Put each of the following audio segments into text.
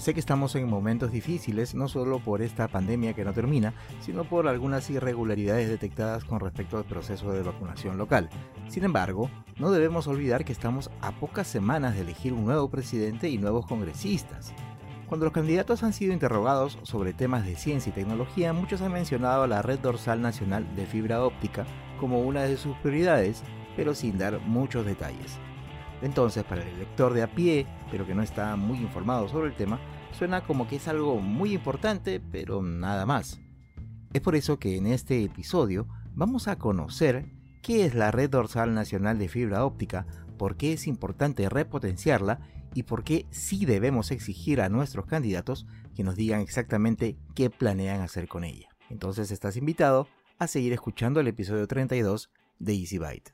Sé que estamos en momentos difíciles, no solo por esta pandemia que no termina, sino por algunas irregularidades detectadas con respecto al proceso de vacunación local. Sin embargo, no debemos olvidar que estamos a pocas semanas de elegir un nuevo presidente y nuevos congresistas. Cuando los candidatos han sido interrogados sobre temas de ciencia y tecnología, muchos han mencionado a la Red Dorsal Nacional de Fibra Óptica como una de sus prioridades, pero sin dar muchos detalles. Entonces, para el elector de a pie, pero que no está muy informado sobre el tema, suena como que es algo muy importante, pero nada más. Es por eso que en este episodio vamos a conocer qué es la Red Dorsal Nacional de Fibra Óptica, por qué es importante repotenciarla y por qué sí debemos exigir a nuestros candidatos que nos digan exactamente qué planean hacer con ella. Entonces estás invitado a seguir escuchando el episodio 32 de Easy Byte.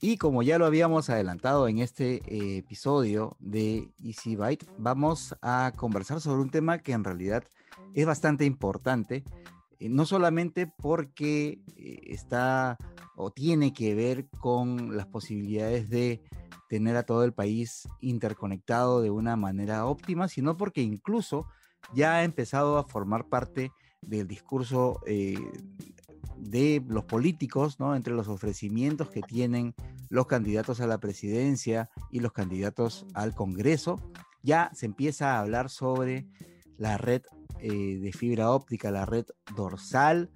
Y como ya lo habíamos adelantado en este eh, episodio de Easy Byte, vamos a conversar sobre un tema que en realidad es bastante importante, eh, no solamente porque eh, está o tiene que ver con las posibilidades de tener a todo el país interconectado de una manera óptima, sino porque incluso ya ha empezado a formar parte del discurso de los políticos, ¿no? entre los ofrecimientos que tienen los candidatos a la presidencia y los candidatos al Congreso, ya se empieza a hablar sobre la red eh, de fibra óptica, la red dorsal,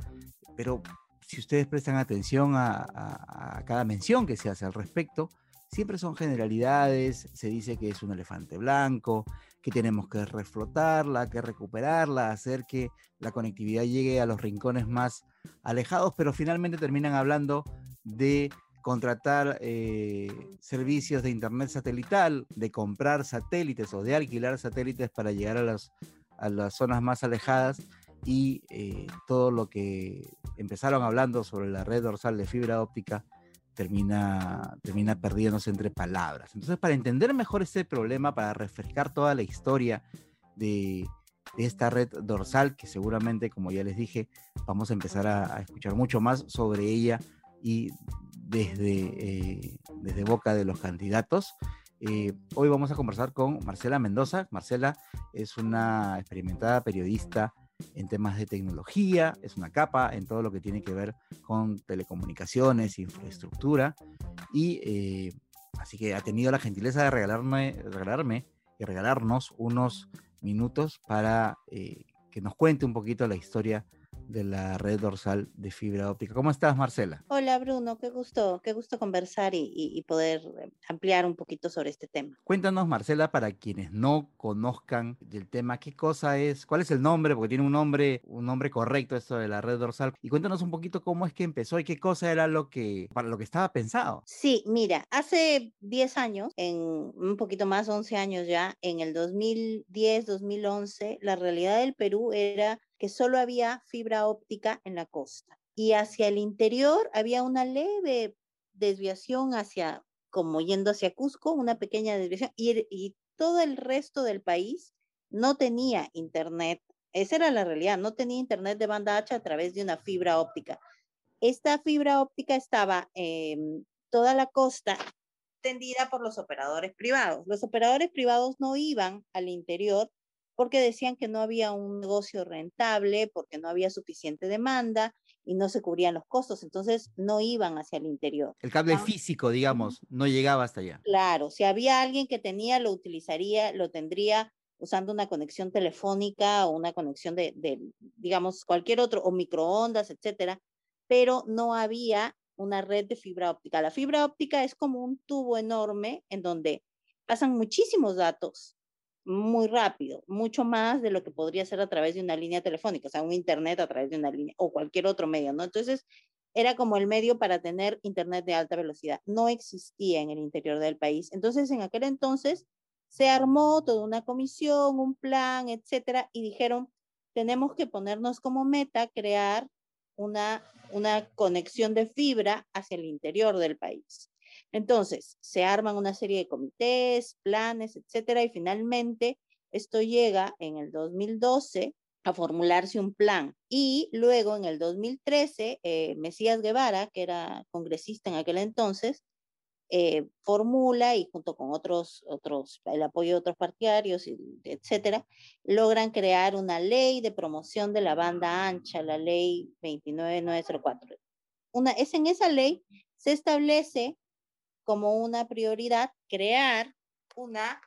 pero si ustedes prestan atención a, cada mención que se hace al respecto, siempre son generalidades, se dice que es un elefante blanco, que tenemos que reflotarla, que recuperarla, hacer que la conectividad llegue a los rincones más alejados, pero finalmente terminan hablando de contratar eh, servicios de internet satelital, de comprar satélites o de alquilar satélites para llegar a las, a las zonas más alejadas y eh, todo lo que empezaron hablando sobre la red dorsal de fibra óptica termina, termina perdiéndose entre palabras. Entonces, para entender mejor este problema, para refrescar toda la historia de, esta red dorsal, que seguramente, como ya les dije, vamos a empezar a, escuchar mucho más sobre ella y desde, eh, desde boca de los candidatos. Eh, hoy vamos a conversar con Marcela Mendoza. Marcela es una experimentada periodista en temas de tecnología, es una capa en todo lo que tiene que ver con telecomunicaciones, infraestructura, y eh, así que ha tenido la gentileza de regalarme, regalarme y regalarnos unos minutos para eh, que nos cuente un poquito la historia de la red dorsal de fibra óptica. ¿Cómo estás, Marcela? Hola, Bruno, qué gusto, qué gusto conversar y, poder eh, ampliar un poquito sobre este tema. Cuéntanos, Marcela, para quienes no conozcan del tema, ¿qué cosa es? ¿Cuál es el nombre? Porque tiene un nombre, un nombre correcto esto de la red dorsal. Y cuéntanos un poquito cómo es que empezó y qué cosa era lo que, para lo que estaba pensado. Sí, mira, hace 10 años, en un poquito más, 11 años ya, en el 2010, 2011, la realidad del Perú era que solo había fibra óptica en la costa y hacia el interior había una leve desviación hacia, como yendo hacia Cusco, una pequeña desviación y, y todo el resto del país no tenía internet. Esa era la realidad, no tenía internet de banda H a través de una fibra óptica. Esta fibra óptica estaba en toda la costa tendida por los operadores privados. Los operadores privados no iban al interior porque decían que no había un negocio rentable, porque no había suficiente demanda y no se cubrían los costos, entonces no iban hacia el interior. El cable físico, digamos, no llegaba hasta allá. Claro, si había alguien que tenía, lo utilizaría, lo tendría usando una conexión telefónica o una conexión de, de digamos, cualquier otro, o microondas, etcétera, pero no había una red de fibra óptica. La fibra óptica es como un tubo enorme en donde pasan muchísimos datos muy rápido, mucho más de lo que podría ser a través de una línea telefónica, o sea, un internet a través de una línea o cualquier otro medio, ¿no? Entonces, era como el medio para tener internet de alta velocidad. No existía en el interior del país. Entonces, en aquel entonces se armó toda una comisión, un plan, etcétera, y dijeron, tenemos que ponernos como meta crear una, una conexión de fibra hacia el interior del país. Entonces, se arman una serie de comités, planes, etcétera, y finalmente esto llega en el 2012 a formularse un plan. Y luego, en el 2013, eh, Mesías Guevara, que era congresista en aquel entonces, eh, formula y junto con otros, otros, el apoyo de otros partidarios, etcétera, logran crear una ley de promoción de la banda ancha, la ley 29904. Una, es en esa ley se establece como una prioridad crear una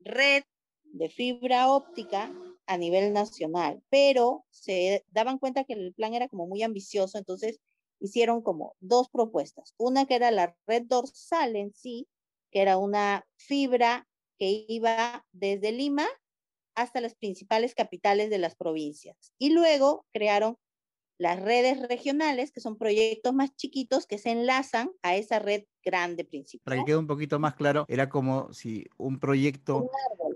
red de fibra óptica a nivel nacional, pero se daban cuenta que el plan era como muy ambicioso, entonces hicieron como dos propuestas. Una que era la red dorsal en sí, que era una fibra que iba desde Lima hasta las principales capitales de las provincias. Y luego crearon las redes regionales, que son proyectos más chiquitos que se enlazan a esa red grande principal. Para que quede un poquito más claro, era como si un proyecto,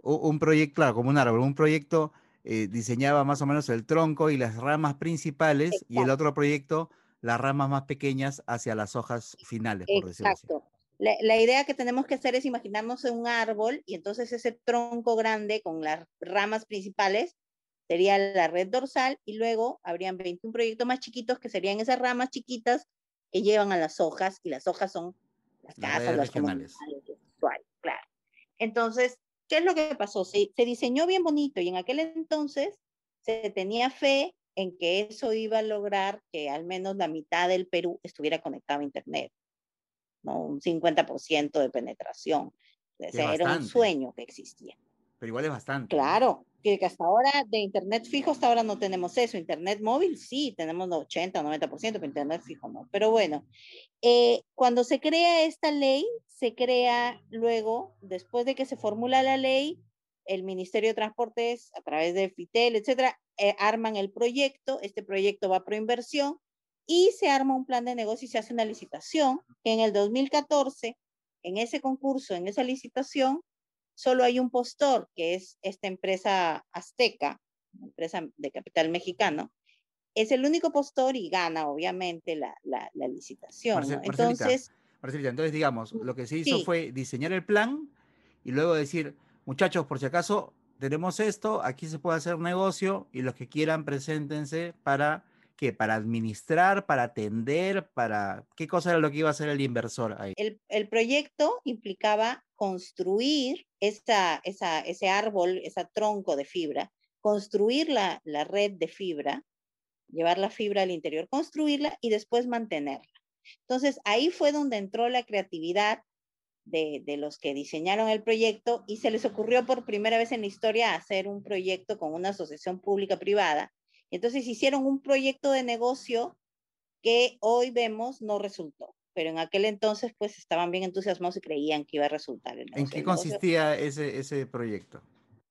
un, proyecto, claro, como un árbol, un proyecto eh, diseñaba más o menos el tronco y las ramas principales y el otro proyecto las ramas más pequeñas hacia las hojas finales, por decirlo así. Exacto. La, la, idea que tenemos que hacer es imaginarnos un árbol y entonces ese tronco grande con las ramas principales sería la red dorsal y luego habrían 21 proyectos más chiquitos que serían esas ramas chiquitas que llevan a las hojas y las hojas son las casas, las comunidades, claro. Entonces, ¿qué es lo que pasó? Se, se diseñó bien bonito y en aquel entonces se tenía fe en que eso iba a lograr que al menos la mitad del Perú estuviera conectado a Internet, ¿no? Un 50% de penetración. era un sueño que existía. Pero igual es bastante. Claro, que hasta ahora de Internet fijo, hasta ahora no tenemos eso. Internet móvil sí, tenemos 80 o 90%, pero Internet fijo no. Pero bueno, eh, cuando se crea esta ley, se crea luego, después de que se formula la ley, el Ministerio de Transportes, a través de FITEL, etcétera, eh, arman el proyecto, este proyecto va pro inversión y se arma un plan de negocio y se hace una licitación que en el 2014, en ese concurso, en esa licitación, solo hay un postor, que es esta empresa azteca, empresa de capital mexicano, es el único postor y gana, obviamente, la, la, licitación. entonces, entonces, digamos, lo que se hizo fue diseñar el plan y luego decir, muchachos, por si acaso tenemos esto, aquí se puede hacer negocio y los que quieran preséntense para ¿qué? Para administrar, para atender, para qué cosa era lo que iba a hacer el inversor ahí. El, el proyecto implicaba construir esa, esa, ese árbol, ese tronco de fibra, construir la, la red de fibra, llevar la fibra al interior, construirla y después mantenerla. Entonces ahí fue donde entró la creatividad de, los que diseñaron el proyecto y se les ocurrió por primera vez en la historia hacer un proyecto con una asociación pública-privada. Entonces hicieron un proyecto de negocio que hoy vemos no resultó, pero en aquel entonces pues estaban bien entusiasmados y creían que iba a resultar. El ¿En qué consistía ese, ese proyecto?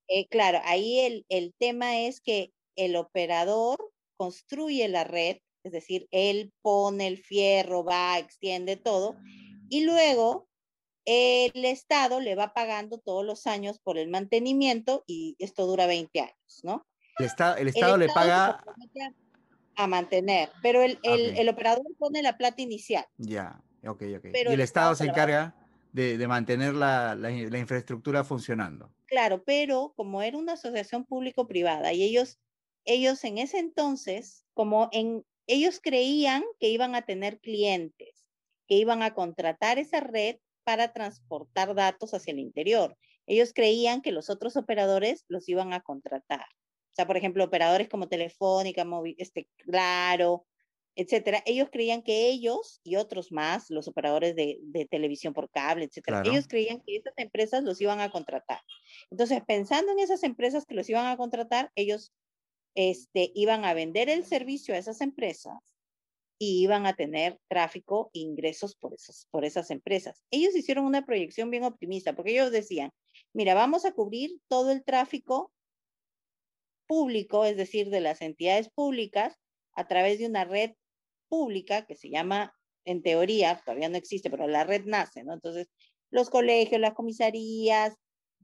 Eh, claro, ahí el, el tema es que el operador construye la red, es decir, él pone el fierro, va, extiende todo, y luego el Estado le va pagando todos los años por el mantenimiento y esto dura 20 años, ¿no? El, el, Estado, le paga a mantener, pero el, el, operador pone la plata inicial. Ya, ok, ok. y el, Estado, se encarga de, de, mantener la, la, la, infraestructura funcionando. Claro, pero como era una asociación público-privada y ellos, ellos en ese entonces, como en, ellos creían que iban a tener clientes, que iban a contratar esa red para transportar datos hacia el interior. Ellos creían que los otros operadores los iban a contratar. O sea, por ejemplo, operadores como Telefónica, este, Claro, etcétera. Ellos creían que ellos y otros más, los operadores de, televisión por cable, etcétera, ellos creían que esas empresas los iban a contratar. Entonces, pensando en esas empresas que los iban a contratar, ellos este, iban a vender el servicio a esas empresas y iban a tener tráfico e ingresos por, esos, por esas empresas. Ellos hicieron una proyección bien optimista porque ellos decían, mira, vamos a cubrir todo el tráfico público, es decir, de las entidades públicas, a través de una red pública que se llama, en teoría, todavía no existe, pero la red nace, ¿no? Entonces, los colegios, las comisarías,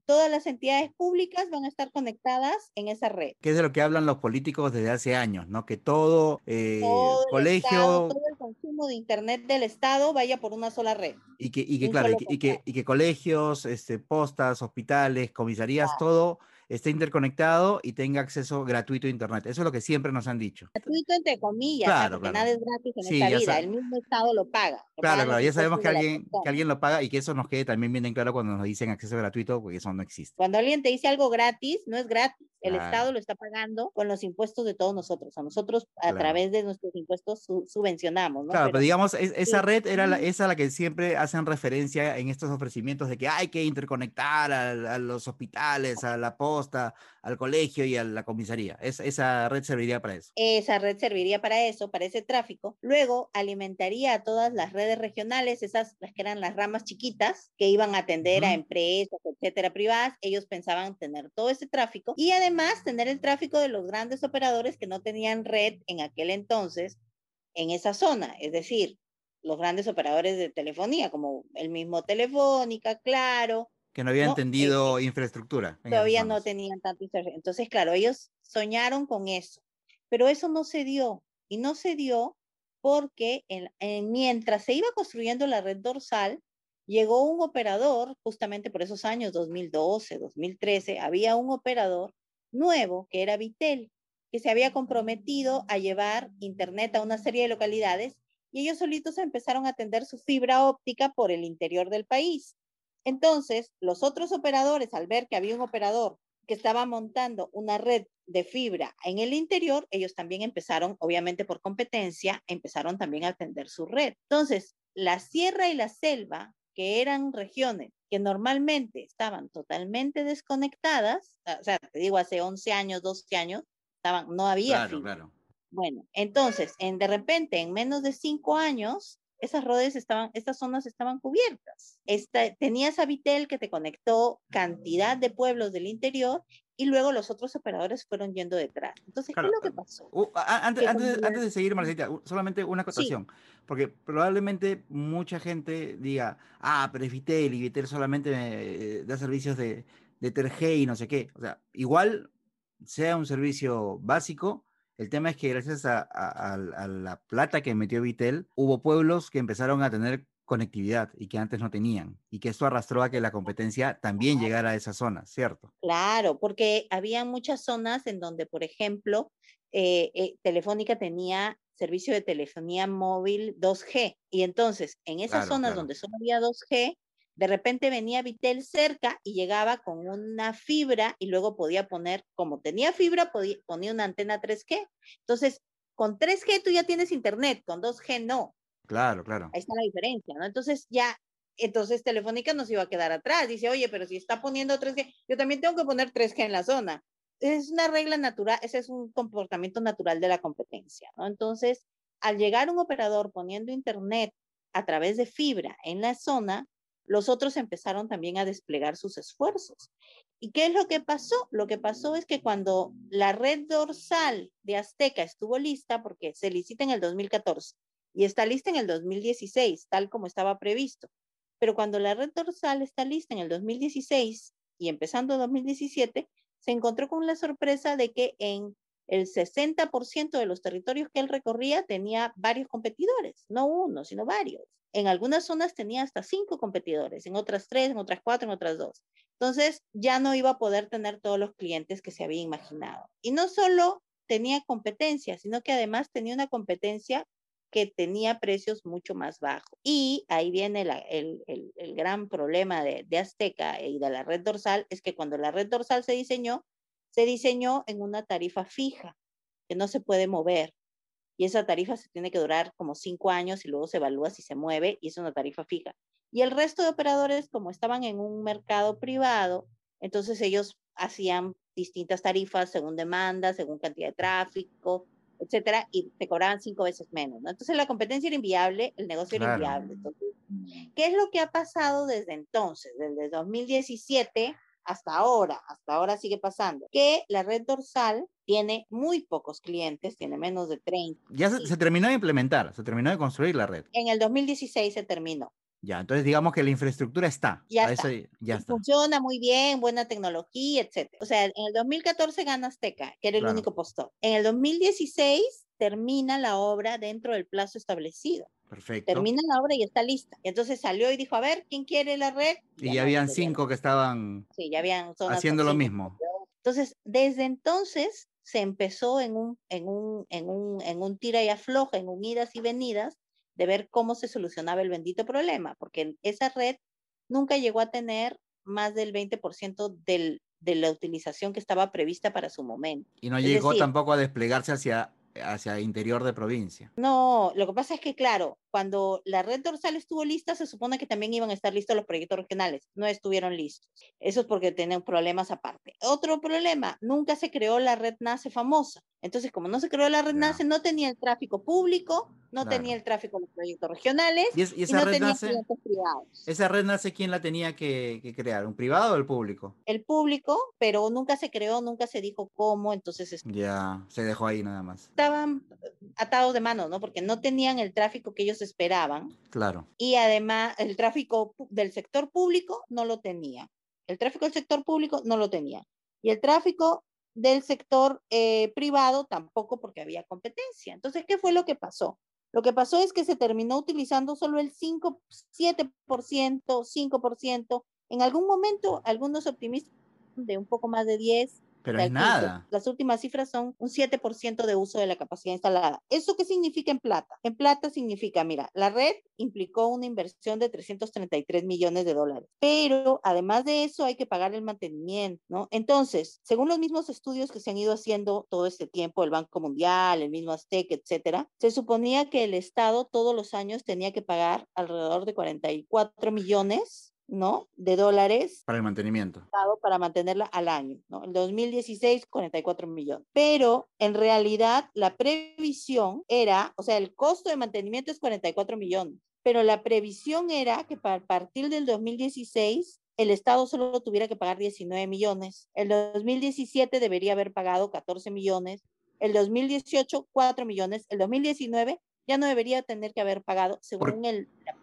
todas las entidades públicas van a estar conectadas en esa red. Que es de lo que hablan los políticos desde hace años, ¿no? Que todo, eh, colegio... todo el consumo de Internet del Estado vaya por una sola red. Y que, y que claro, y que, y que, colegios, este, postas, hospitales, comisarías, todo esté interconectado y tenga acceso gratuito a Internet. Eso es lo que siempre nos han dicho. Gratuito entre comillas, porque nada es gratis en esta vida, el mismo Estado lo paga. claro, claro, ya sabemos que alguien, que alguien lo paga y que eso nos quede también bien en claro cuando nos dicen acceso gratuito, porque eso no existe. Cuando alguien te dice algo gratis, no es gratis. El Estado lo está pagando con los impuestos de todos nosotros. A nosotros, a través de nuestros impuestos, subvencionamos. ¿no? Claro, pero, digamos, esa red era la, esa la que siempre hacen referencia en estos ofrecimientos de que hay que interconectar a, a los hospitales, a la posta, al colegio y a la comisaría. Es, esa red serviría para eso. Esa red serviría para eso, para ese tráfico. Luego alimentaría a todas las redes regionales, esas las que eran las ramas chiquitas, que iban a atender a empresas, etcétera, privadas. Ellos pensaban tener todo ese tráfico y además tener el tráfico de los grandes operadores que no tenían red en aquel entonces en esa zona, es decir, los grandes operadores de telefonía, como el mismo Telefónica, Claro. Que no habían entendido eh, infraestructura. Todavía no tenían tanta infraestructura. Entonces, claro, ellos soñaron con eso, pero eso no se dio. Y no se dio porque mientras se iba construyendo la red dorsal, llegó un operador, justamente por esos años, 2012, 2013, había un operador nuevo, que era Vitel, que se había comprometido a llevar Internet a una serie de localidades y ellos solitos empezaron a atender su fibra óptica por el interior del país. Entonces, los otros operadores, al ver que había un operador que estaba montando una red de fibra en el interior, ellos también empezaron, obviamente por competencia, empezaron también a atender su red. Entonces, la sierra y la selva, que eran regiones que normalmente estaban totalmente desconectadas, o sea, te digo, hace 11 años, 12 años, estaban, no había. Claro, claro. Bueno, entonces, en, de repente, en menos de cinco años, esas redes estaban, estas zonas estaban cubiertas. Esta, tenías a Vitel que te conectó cantidad de pueblos del interior y luego los otros operadores fueron yendo detrás. Entonces, ¿qué es lo que pasó? antes, antes, de seguir, Marcita, solamente una acotación, porque probablemente mucha gente diga, ah, pero es Vitel y Vitel solamente eh, da servicios de, de Terge y no sé qué. O sea, igual sea un servicio básico, el tema es que gracias a, a, la plata que metió Vitel, hubo pueblos que empezaron a tener conectividad y que antes no tenían, y que esto arrastró a que la competencia también llegara a esa zona, ¿cierto? Claro, porque había muchas zonas en donde, por ejemplo, eh, eh, Telefónica tenía servicio de telefonía móvil 2G, y entonces en esas zonas donde solo había 2G, de repente venía Vitel cerca y llegaba con una fibra y luego podía poner, como tenía fibra, ponía una antena 3G. Entonces, con 3G tú ya tienes internet, con 2G no. Claro, claro. Ahí está la diferencia, ¿no? Entonces ya, entonces Telefónica nos iba a quedar atrás. Dice, oye, pero si está poniendo 3G, yo también tengo que poner 3G en la zona. Es una regla natural, ese es un comportamiento natural de la competencia, ¿no? Entonces, al llegar un operador poniendo internet a través de fibra en la zona, los otros empezaron también a desplegar sus esfuerzos. ¿Y qué es lo que pasó? Lo que pasó es que cuando la red dorsal de Azteca estuvo lista, porque se licita en el 2014, y está lista en el 2016, tal como estaba previsto. Pero cuando la red dorsal está lista en el 2016 y empezando 2017, se encontró con la sorpresa de que en el 60% de los territorios que él recorría tenía varios competidores, no uno, sino varios. En algunas zonas tenía hasta cinco competidores, en otras tres, en otras cuatro, en otras dos. Entonces ya no iba a poder tener todos los clientes que se había imaginado. Y no solo tenía competencia, sino que además tenía una competencia que tenía precios mucho más bajos. Y ahí viene el, el, gran problema de, de, Azteca y de la red dorsal, es que cuando la red dorsal se diseñó, se diseñó en una tarifa fija, que no se puede mover. Y esa tarifa se tiene que durar como cinco años y luego se evalúa si se mueve y es una tarifa fija. Y el resto de operadores, como estaban en un mercado privado, entonces ellos hacían distintas tarifas según demanda, según cantidad de tráfico, etcétera, y te cobraban cinco veces menos, ¿no? Entonces la competencia era inviable, el negocio era inviable. ¿qué es lo que ha pasado desde entonces? Desde 2017 hasta ahora, hasta ahora sigue pasando, que la red dorsal tiene muy pocos clientes, tiene menos de 30. Ya se, se terminó de implementar, se terminó de construir la red. En el 2016 se terminó. Ya, entonces digamos que la infraestructura está. Ya está. ese- ya está. Funciona muy bien, buena tecnología, etcétera. O sea, en el 2014 gana Azteca, que era el Claro. único postor. En el 2016 termina la obra dentro del plazo establecido. Perfecto. Termina la obra y está lista. Entonces salió y dijo, a ver, ¿quién quiere la red? Y ya habían cinco que estaban Sí, ya habían zonas haciendo lo mismo. Entonces, desde entonces se empezó en un, en un, en un, en un tira y afloja, en un idas y venidas, de ver cómo se solucionaba el bendito problema, porque esa red nunca llegó a tener más del 20% del, de la utilización que estaba prevista para su momento. Y no Es llegó decir- tampoco a desplegarse hacia, hacia interior de provincia. No, lo que pasa es que, claro, cuando la red dorsal estuvo lista, se supone que también iban a estar listos los proyectos regionales. No estuvieron listos. Eso es porque tenían problemas aparte. Otro problema, nunca se creó la red NACE famosa. Entonces, como no se creó la red. NACE, no tenía el tráfico público, no Claro. tenía el tráfico de los proyectos regionales ¿Y, es- y y esa no red tenía nace? clientes privados. ¿Esa red nace quién la tenía que, que crear? ¿Un privado o el público? El público, pero nunca se creó, nunca se dijo cómo, entonces es- Ya, se dejó ahí nada más. estaban atados de manos, ¿no? Porque no tenían el tráfico que ellos esperaban Claro. y además el tráfico del sector público no lo tenía. El tráfico del sector público no lo tenía. Y el tráfico del sector eh, privado tampoco porque había competencia. Entonces, ¿qué fue lo que pasó? Lo que pasó es que se terminó utilizando solo el 5, 7%, 5%. En algún momento, algunos optimistas de un poco más de 10, Pero es nada. 15. Las últimas cifras son un 7% de uso de la capacidad instalada. ¿Eso qué significa en plata? En plata significa, mira, la red implicó una inversión de 333 millones de dólares, pero además de eso hay que pagar el mantenimiento, ¿no? Entonces, según los mismos estudios que se han ido haciendo todo este tiempo, el Banco Mundial, el mismo Aztec, etcétera, se suponía que el Estado todos los años tenía que pagar alrededor de 44 millones ¿no? De dólares Para el mantenimiento. Para mantenerla al año, ¿no? El 2016, 44 millones. Pero en realidad la previsión era, o sea, el costo de mantenimiento es 44 millones, pero la previsión era que para partir del 2016 el Estado solo tuviera que pagar 19 millones. El 2017 debería haber pagado 14 millones. El 2018, 4 millones. El 2019 ya no debería tener que haber pagado según el, la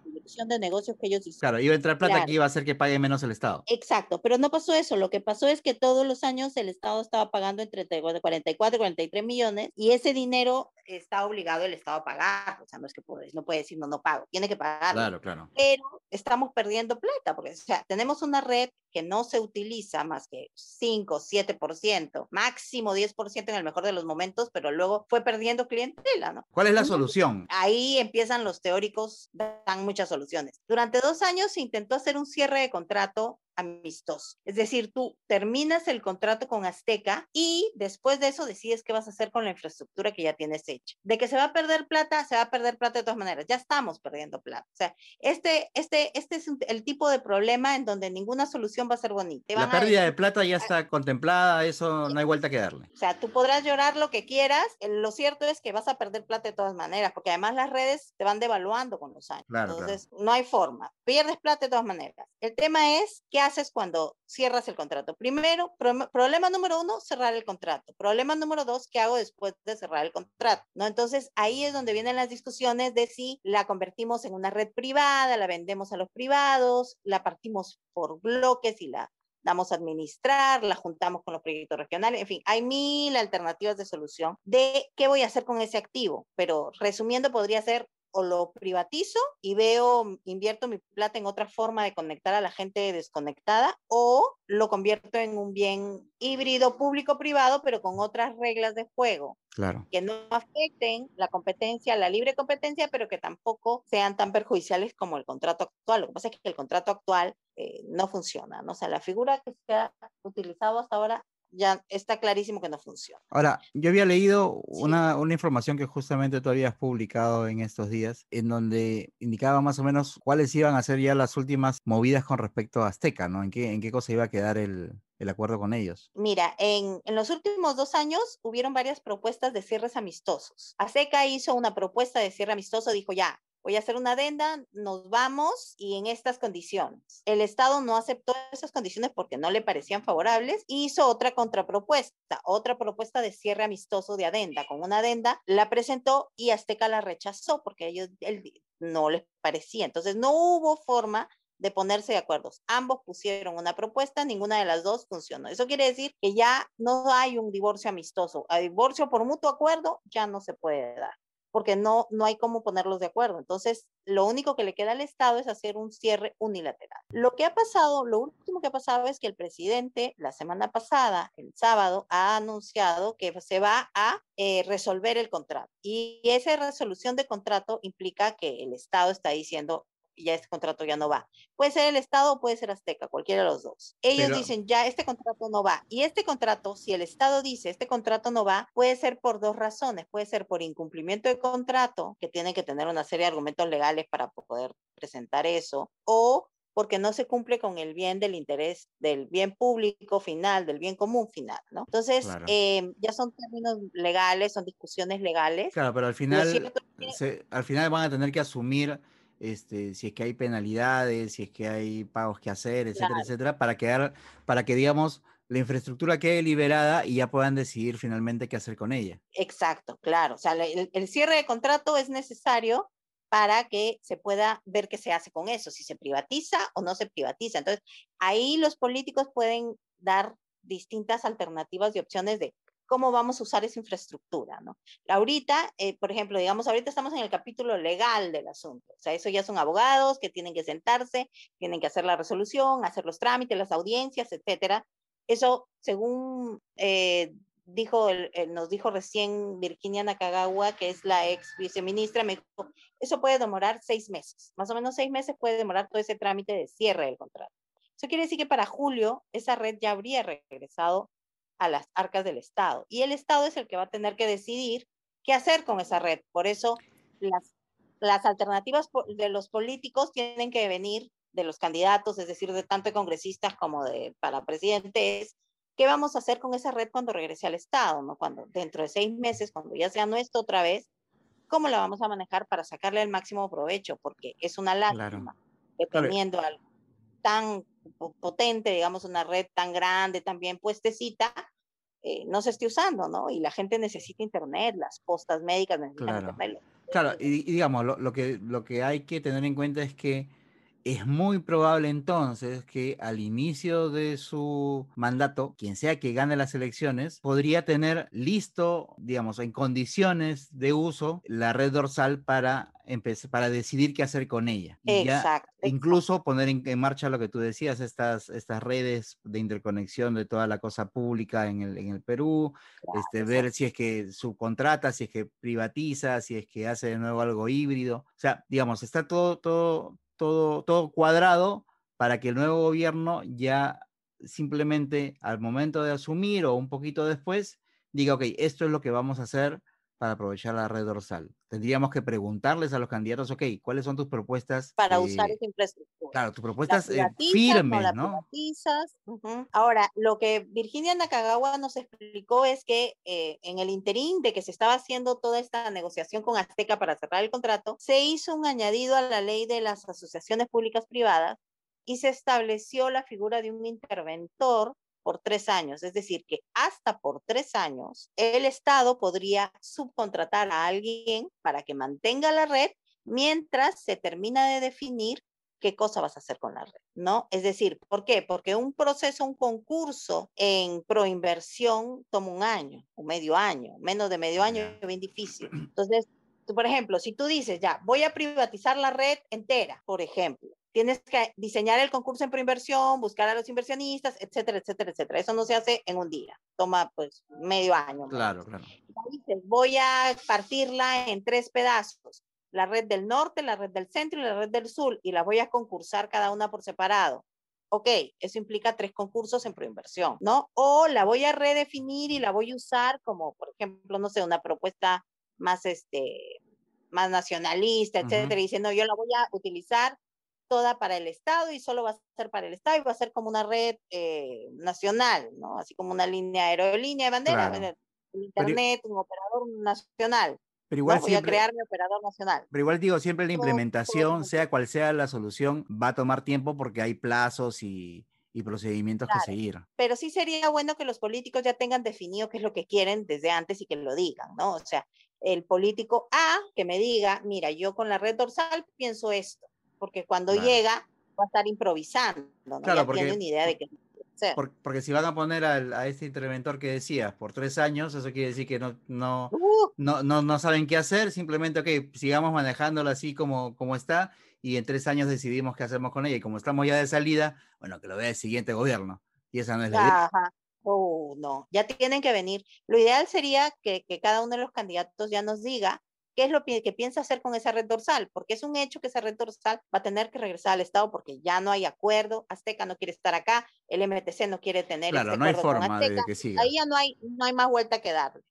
de negocios que ellos hicieron. Claro, iba a entrar plata Claro. que iba a hacer que pague menos el Estado. Exacto, pero no pasó eso. Lo que pasó es que todos los años el Estado estaba pagando entre 44 y 43 millones y ese dinero está obligado el Estado a pagar. O sea, no es que puede, no puede decir no, no pago, tiene que pagar. Claro, claro. Pero estamos perdiendo plata porque, o sea, tenemos una red que no se utiliza más que 5, 7%, máximo 10% en el mejor de los momentos, pero luego fue perdiendo clientela, ¿no? ¿Cuál es la solución? Ahí empiezan los teóricos, dan muchas soluciones. Durante dos años se intentó hacer un cierre de contrato amistoso. Es decir, tú terminas el contrato con Azteca y después de eso decides qué vas a hacer con la infraestructura que ya tienes hecha. De que se va a perder plata, se va a perder plata de todas maneras. Ya estamos perdiendo plata. O sea, este, este, este es el tipo de problema en donde ninguna solución va a ser bonita. La pérdida de plata ya está contemplada, eso no hay vuelta que darle. o sea, tú podrás llorar lo que quieras, lo cierto es que vas a perder plata de todas maneras, porque además las redes te van devaluando con los años. Claro, claro. Entonces, no hay forma. Pierdes plata de todas maneras. El tema es, ¿qué haces cuando cierras el contrato? Primero, pro- problema número uno, cerrar el contrato. Problema número dos, ¿qué hago después de cerrar el contrato? ¿No? Entonces, ahí es donde vienen las discusiones de si la convertimos en una red privada, la vendemos a los privados, la partimos por bloques y la damos a administrar, la juntamos con los proyectos regionales, en fin, hay mil alternativas de solución de qué voy a hacer con ese activo, pero resumiendo podría ser o lo privatizo y veo, invierto mi plata en otra forma de conectar a la gente desconectada o lo convierto en un bien híbrido público-privado, pero con otras reglas de juego Claro. que no afecten la competencia, la libre competencia, pero que tampoco sean tan perjudiciales como el contrato actual. Lo que pasa es que el contrato actual eh, no funciona, ¿no? O sea, la figura que se ha utilizado hasta ahora ya está clarísimo que no funciona. Ahora, yo había leído Sí. una, una información que justamente tú habías publicado en estos días, en donde indicaba más o menos cuáles iban a ser ya las últimas movidas con respecto a Azteca, ¿no? En qué, en qué cosa iba a quedar el, el acuerdo con ellos. Mira, en, en los últimos dos años hubieron varias propuestas de cierres amistosos. ASECA hizo una propuesta de cierre amistoso, dijo ya, voy a hacer una adenda, nos vamos y en estas condiciones. El Estado no aceptó esas condiciones porque no le parecían favorables, hizo otra contrapropuesta, otra propuesta de cierre amistoso de adenda. Con una adenda la presentó y Azteca la rechazó porque ellos no les parecía. Entonces no hubo forma de ponerse de acuerdo. Ambos pusieron una propuesta, ninguna de las dos funcionó. Eso quiere decir que ya no hay un divorcio amistoso. A divorcio por mutuo acuerdo ya no se puede dar porque no, no hay cómo ponerlos de acuerdo. Entonces, lo único que le queda al Estado es hacer un cierre unilateral. Lo que ha pasado, lo último que ha pasado es que el presidente la semana pasada, el sábado, ha anunciado que se va a eh, resolver el contrato. Y esa resolución de contrato implica que el Estado está diciendo, ya este contrato ya no va. Puede ser el Estado o puede ser Azteca, cualquiera de los dos. Ellos dicen, ya este contrato no va. Y este contrato, si el Estado dice, este contrato no va, puede ser por dos razones. Puede ser por incumplimiento de contrato, que tienen que tener una serie de argumentos legales para poder presentar eso, o porque no se cumple con el bien del interés del bien público final, del bien común final, ¿no? Entonces, em, ya son términos legales, son discusiones legales. Claro, pero al final, al final van a tener que asumir este, si es que hay penalidades, si es que hay pagos que hacer, etcétera, etcétera, para, quedar, para que, digamos, la infraestructura quede liberada y ya puedan decidir finalmente qué hacer con ella. Exacto, claro. O sea, el, cierre de contrato es necesario para que se pueda ver qué se hace con eso, si se privatiza o no se privatiza. Entonces, ahí los políticos pueden dar distintas alternativas y opciones de cómo vamos a usar esa infraestructura, ¿no? Ahorita, eh, por ejemplo, digamos, ahorita estamos en el capítulo legal del asunto, o sea, eso ya son abogados que tienen que sentarse, tienen que hacer la resolución, hacer los trámites, las audiencias, etcétera. Eso, según eh, dijo, nos dijo recién Virginia Nakagawa, que es la ex viceministra, me dijo, eso puede demorar seis meses, más o menos seis meses puede demorar todo ese trámite de cierre del contrato. Eso quiere decir que para julio esa red ya habría regresado a las arcas del Estado. Y el Estado es el que va a tener que decidir qué hacer con esa red. Por eso las, las alternativas de los políticos tienen que venir de los candidatos, es decir, de tanto de congresistas como de para presidentes, ¿qué vamos a hacer con esa red cuando regrese al Estado? ¿no? Cuando dentro de seis meses, cuando ya sea nuestro otra vez, ¿cómo la vamos a manejar para sacarle el máximo provecho? Porque es una lástima dependiendo algo tan potente, digamos, una red tan grande, también puestecita, eh, no se esté usando, ¿no? Y la gente necesita internet, las postas médicas necesitan internet. Claro, y, digamos, lo, que, lo que hay que tener en cuenta es que es muy probable entonces que al inicio de su mandato, quien sea que gane las elecciones, podría tener listo, digamos, en condiciones de uso la red dorsal para empezar, para decidir qué hacer con ella. exacto. Incluso poner en, marcha lo que tú decías, estas, estas redes de interconexión de toda la cosa pública en el, en el Perú, este, ver si es que subcontrata, si es que privatiza, si es que hace de nuevo algo híbrido. O sea, digamos, está todo, todo, todo, todo cuadrado para que el nuevo gobierno ya simplemente al momento de asumir o un poquito después diga, ok, esto es lo que vamos a hacer para aprovechar la red dorsal. Tendríamos que preguntarles a los candidatos, ok, ¿cuáles son tus propuestas? Para usar esa infraestructura. Claro, tus propuestas eh, firmes, ¿no? Ahora, lo que Virginia Nakagawa nos explicó es que eh, en el interín de que se estaba haciendo toda esta negociación con Azteca para cerrar el contrato, se hizo un añadido a la ley de las asociaciones públicas privadas y se estableció la figura de un interventor por tres años. Es decir, que hasta por tres años el Estado podría subcontratar a alguien para que mantenga la red mientras se termina de definir qué cosa vas a hacer con la red, ¿no? Es decir, ¿por qué? Porque un proceso, un concurso en proinversión toma un año, un medio año, menos de medio año es bien difícil. Entonces, por ejemplo, si tú dices, ya, voy a privatizar la red entera, por ejemplo, tienes que diseñar el concurso en preinversión, buscar a los inversionistas, etcétera, etcétera, etcétera. Eso no se hace en un día, toma pues medio año. Claro, claro. Dices, voy a partirla en tres pedazos, la red del norte, la red del centro y la red del sur, y la voy a concursar cada una por separado. Ok, eso implica tres concursos en preinversión, ¿no? O la voy a redefinir y la voy a usar como, por ejemplo, no sé, una propuesta más, este, más nacionalista, etcétera, diciendo yo la voy a utilizar toda para el Estado y solo va a ser para el Estado y va a ser como una red eh, nacional, ¿no? Así como una línea aerolínea de bandera, Internet, un operador nacional. Pero igual no, voy siempre, a crear mi operador nacional. Pero igual digo, siempre la implementación, sea cual sea la solución, va a tomar tiempo porque hay plazos y, y procedimientos Claro. que seguir. Pero sí sería bueno que los políticos ya tengan definido qué es lo que quieren desde antes y que lo digan, ¿no? O sea, el político A que me diga, mira, yo con la red dorsal pienso esto, porque cuando Claro. llega va a estar improvisando, ¿no? Claro, ya porque- tiene una idea de qué hacer. Por- porque si van a poner al- a este interventor que decías por tres años, eso quiere decir que no, no, Uh, no, no, no saben qué hacer, simplemente, ok, sigamos manejándola así como, como está y en tres años decidimos qué hacemos con ella y como estamos ya de salida, bueno, que lo vea el siguiente gobierno. Y esa no es la idea. Ajá. Oh, no, ya tienen que venir. Lo ideal sería que, que cada uno de los candidatos ya nos diga qué es lo que piensa hacer con esa red dorsal, porque es un hecho que esa red dorsal va a tener que regresar al Estado porque ya no hay acuerdo, Azteca no quiere estar acá, el MTC no quiere tener Claro, este no hay forma de que siga. ahí ya no hay, no hay más vuelta que darle.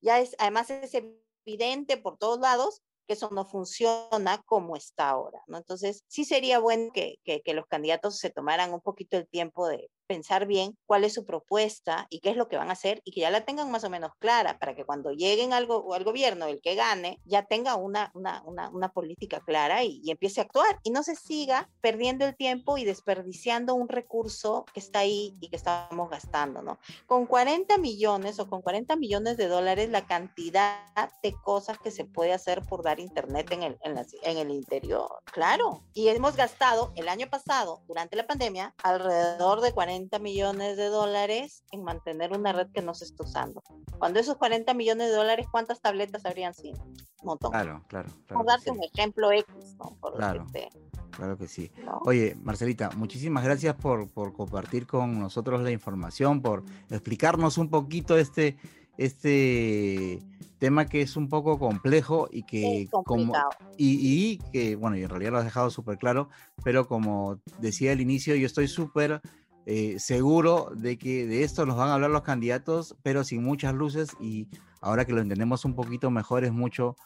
Ya es, además es evidente por todos lados que eso no funciona como está ahora, ¿no? Entonces, sí sería bueno que, que, que los candidatos se tomaran un poquito el tiempo de pensar bien cuál es su propuesta y qué es lo que van a hacer y que ya la tengan más o menos clara para que cuando lleguen al, al gobierno, el que gane, ya tenga una, una, una, una política clara y, y empiece a actuar y no se siga perdiendo el tiempo y desperdiciando un recurso que está ahí y que estamos gastando, ¿no? con 40 millones o con 40 millones de dólares la cantidad de cosas que se puede hacer por dar internet en el, en, la- en el interior. Claro. Y hemos gastado el año pasado, durante la pandemia, alrededor de 40 millones de dólares en mantener una red que no se está usando. Cuando esos 40 millones de dólares, ¿cuántas tabletas habrían sido? Un montón. Claro, claro. por Claro que, darte sí, un ejemplo X, ¿no? Por Claro. claro que sí. ¿no? Oye, Marcelita, muchísimas gracias por, por compartir con nosotros la información, por explicarnos un poquito este, este tema que es un poco complejo y que como y, y que bueno, y en realidad lo has dejado súper claro, pero como decía al inicio, yo estoy súper eh, seguro de que de esto nos van a hablar los candidatos, pero sin muchas luces y ahora que lo entendemos un poquito mejor es mucho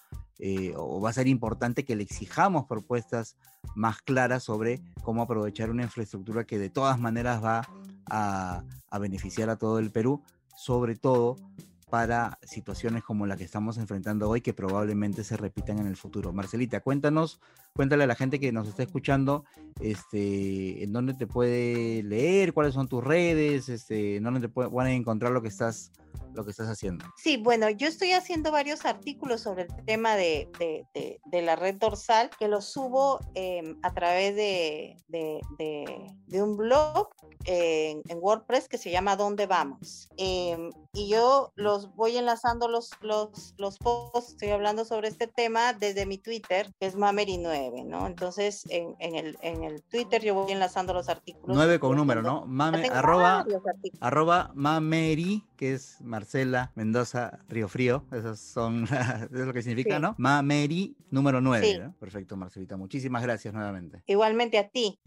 eh, o va a ser importante que le exijamos propuestas más claras sobre cómo aprovechar una infraestructura que de todas maneras va a, a beneficiar a todo el Perú, sobre todo para situaciones como la que estamos enfrentando hoy, que probablemente se repitan en el futuro. Marcelita, cuéntanos, cuéntale a la gente que nos está escuchando, este, en dónde te puede leer, cuáles son tus redes, este, en dónde te puede- pueden encontrar lo que estás, lo que estás haciendo. Sí, bueno, yo estoy haciendo varios artículos sobre el tema de, de- de- de la red dorsal que los subo em, a través de, un blog en, en WordPress que se llama ¿Dónde vamos? Em, y yo los voy enlazando los, los, los posts, estoy hablando sobre este tema desde mi Twitter, que es Mameri9, ¿no? Entonces, en, en el, en el Twitter yo voy enlazando los artículos. Nueve con y número, ¿no? Mame, arroba, arroba mameri, que es Marcela Mendoza Río Frío, esas son, eso es lo que significa, Sí. ¿no? Mameri número 9, Sí. ¿no? Perfecto, Marcelita, muchísimas gracias nuevamente. Igualmente a ti.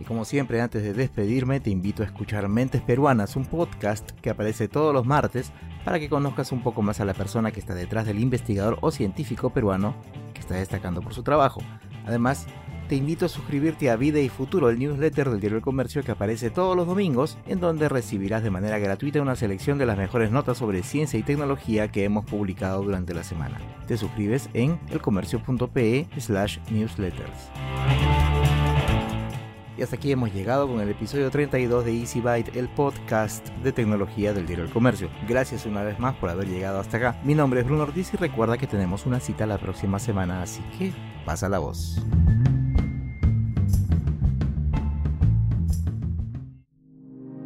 Y como siempre, antes de despedirme, te invito a escuchar Mentes Peruanas, un podcast que aparece todos los martes para que conozcas un poco más a la persona que está detrás del investigador o científico peruano que está destacando por su trabajo. Además, te invito a suscribirte a Vida y Futuro, el newsletter del Diario del Comercio que aparece todos los domingos, en donde recibirás de manera gratuita una selección de las mejores notas sobre ciencia y tecnología que hemos publicado durante la semana. Te suscribes en elcomercio.pe slash newsletters. Y hasta aquí hemos llegado con el episodio 32 de Easy Byte, el podcast de tecnología del Diario del Comercio. Gracias una vez más por haber llegado hasta acá. Mi nombre es Bruno Ortiz y recuerda que tenemos una cita la próxima semana, así que pasa la voz.